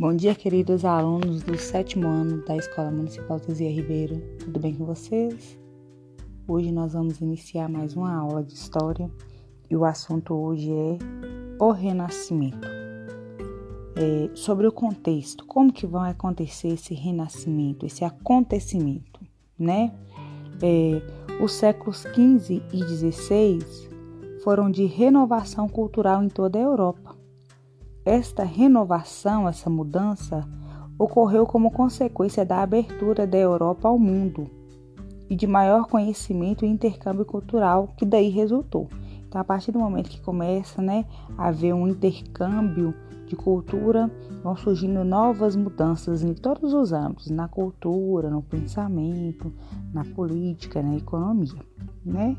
Bom dia, queridos alunos do sétimo ano da Escola Municipal Tezia Ribeiro. Tudo bem com vocês? Hoje nós vamos iniciar mais uma aula de história e o assunto hoje é o Renascimento. É, sobre o contexto, como que vai acontecer esse renascimento, esse acontecimento, né? É, os séculos XV e XVI foram de renovação cultural em toda a Europa esta renovação, essa mudança, ocorreu como consequência da abertura da Europa ao mundo e de maior conhecimento e intercâmbio cultural que daí resultou. Então, a partir do momento que começa né, a haver um intercâmbio de cultura, vão surgindo novas mudanças em todos os âmbitos, na cultura, no pensamento, na política, na economia. Né?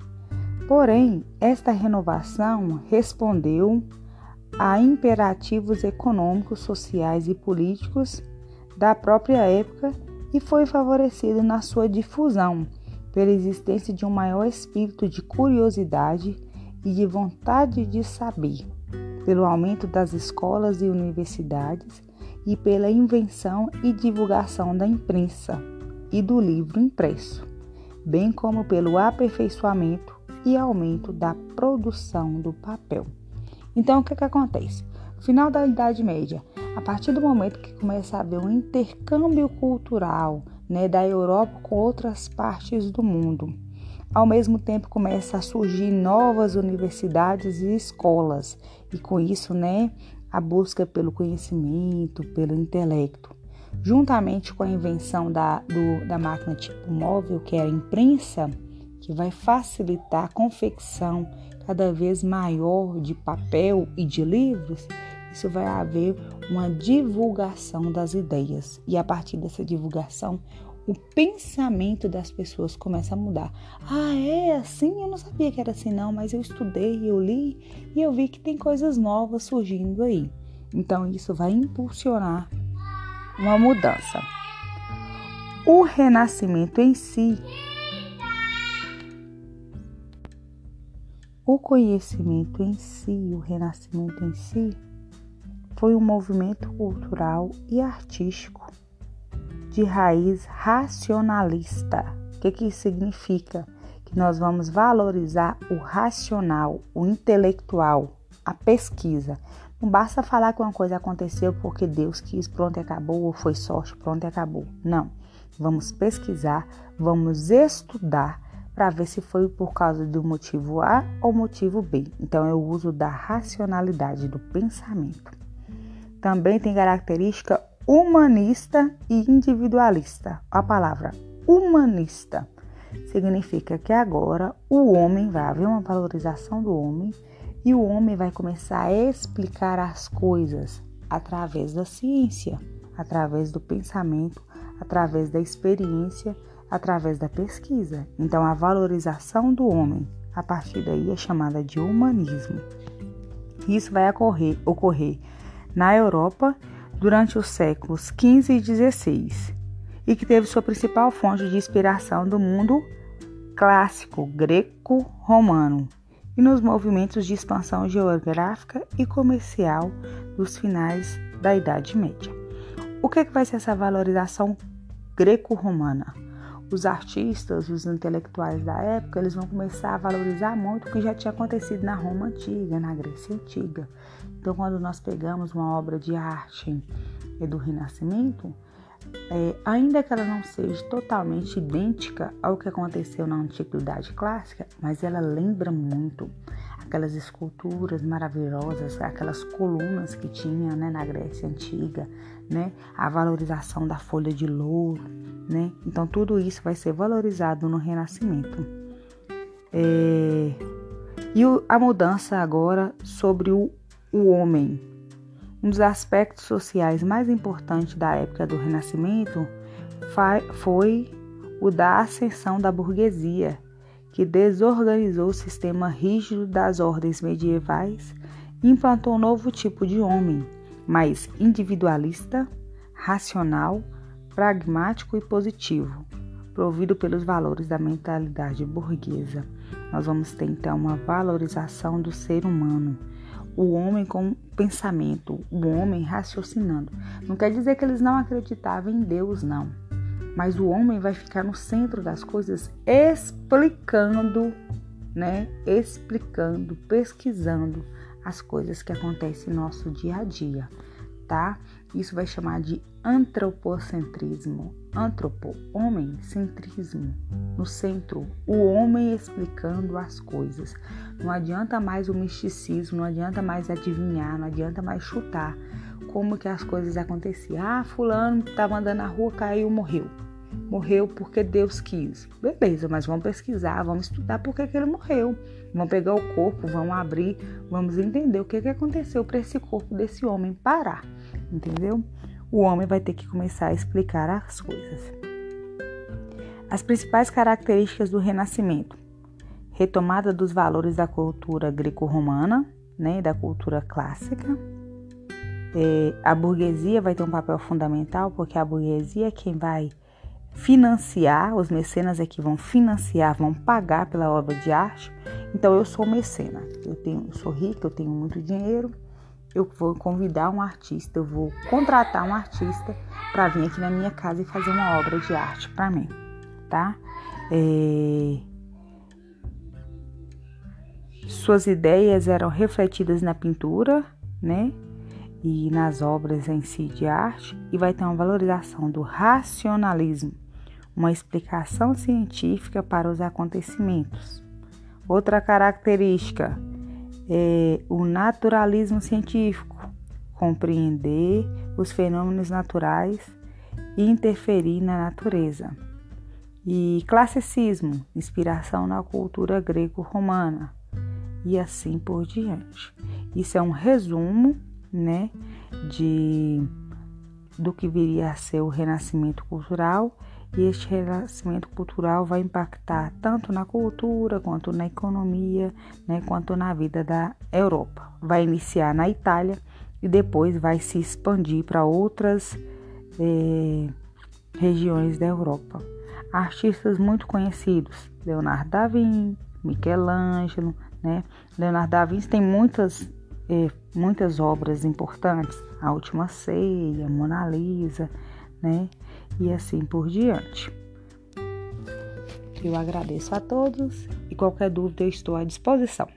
Porém, esta renovação respondeu a imperativos econômicos, sociais e políticos da própria época e foi favorecido na sua difusão pela existência de um maior espírito de curiosidade e de vontade de saber, pelo aumento das escolas e universidades e pela invenção e divulgação da imprensa e do livro impresso, bem como pelo aperfeiçoamento e aumento da produção do papel. Então, o que, que acontece? Final da Idade Média, a partir do momento que começa a haver um intercâmbio cultural né, da Europa com outras partes do mundo, ao mesmo tempo começa a surgir novas universidades e escolas, e com isso, né, a busca pelo conhecimento, pelo intelecto. Juntamente com a invenção da, do, da máquina tipo móvel, que é a imprensa, que vai facilitar a confecção cada vez maior de papel e de livros, isso vai haver uma divulgação das ideias. E a partir dessa divulgação, o pensamento das pessoas começa a mudar. Ah, é assim? Eu não sabia que era assim, não, mas eu estudei, eu li e eu vi que tem coisas novas surgindo aí. Então, isso vai impulsionar uma mudança. O renascimento em si O conhecimento em si, o renascimento em si, foi um movimento cultural e artístico de raiz racionalista. O que, que isso significa? Que nós vamos valorizar o racional, o intelectual, a pesquisa. Não basta falar que uma coisa aconteceu porque Deus quis, pronto e acabou, ou foi sorte, pronto e acabou. Não. Vamos pesquisar, vamos estudar para ver se foi por causa do motivo A ou motivo B. Então, o uso da racionalidade do pensamento. Também tem característica humanista e individualista. A palavra humanista significa que agora o homem vai haver uma valorização do homem e o homem vai começar a explicar as coisas através da ciência, através do pensamento, através da experiência através da pesquisa. Então, a valorização do homem a partir daí é chamada de humanismo. Isso vai ocorrer, ocorrer na Europa durante os séculos XV e XVI e que teve sua principal fonte de inspiração do mundo clássico greco-romano e nos movimentos de expansão geográfica e comercial dos finais da Idade Média. O que, é que vai ser essa valorização greco-romana? Os artistas, os intelectuais da época, eles vão começar a valorizar muito o que já tinha acontecido na Roma antiga, na Grécia antiga. Então, quando nós pegamos uma obra de arte do Renascimento, é, ainda que ela não seja totalmente idêntica ao que aconteceu na Antiguidade Clássica, mas ela lembra muito aquelas esculturas maravilhosas, aquelas colunas que tinha né, na Grécia Antiga, né, a valorização da folha de louro, né? Então tudo isso vai ser valorizado no Renascimento. É... E a mudança agora sobre o, o homem. Um dos aspectos sociais mais importantes da época do Renascimento foi o da ascensão da burguesia, que desorganizou o sistema rígido das ordens medievais e implantou um novo tipo de homem, mais individualista, racional, pragmático e positivo, provido pelos valores da mentalidade burguesa. Nós vamos ter então uma valorização do ser humano, o homem com pensamento, o homem raciocinando. Não quer dizer que eles não acreditavam em Deus, não. Mas o homem vai ficar no centro das coisas explicando, né? Explicando, pesquisando as coisas que acontecem no nosso dia a dia, tá? Isso vai chamar de antropocentrismo. Antropo, homem, centrismo. No centro, o homem explicando as coisas. Não adianta mais o misticismo, não adianta mais adivinhar, não adianta mais chutar como que as coisas aconteciam. Ah, fulano estava andando na rua, caiu, morreu. Morreu porque Deus quis. Beleza, mas vamos pesquisar, vamos estudar por que, ele morreu. Vamos pegar o corpo, vamos abrir, vamos entender o que, que aconteceu para esse corpo desse homem parar. Entendeu? O homem vai ter que começar a explicar as coisas. As principais características do Renascimento: retomada dos valores da cultura greco-romana, né, da cultura clássica. É, a burguesia vai ter um papel fundamental, porque a burguesia é quem vai financiar, os mecenas é que vão financiar, vão pagar pela obra de arte. Então eu sou mecena, eu tenho, eu sou rica, eu tenho muito dinheiro, eu vou convidar um artista, eu vou contratar um artista para vir aqui na minha casa e fazer uma obra de arte para mim, tá? É... Suas ideias eram refletidas na pintura, né? E nas obras em si de arte, e vai ter uma valorização do racionalismo, uma explicação científica para os acontecimentos. Outra característica é o naturalismo científico, compreender os fenômenos naturais e interferir na natureza. E classicismo, inspiração na cultura greco-romana, e assim por diante. Isso é um resumo, né, de do que viria a ser o renascimento cultural e este renascimento cultural vai impactar tanto na cultura, quanto na economia, né, quanto na vida da Europa. Vai iniciar na Itália e depois vai se expandir para outras eh, regiões da Europa. Artistas muito conhecidos: Leonardo da Vinci, Michelangelo, né? Leonardo da Vinci tem muitas muitas obras importantes, A Última Ceia, Mona Lisa, né? e assim por diante. Eu agradeço a todos e qualquer dúvida eu estou à disposição.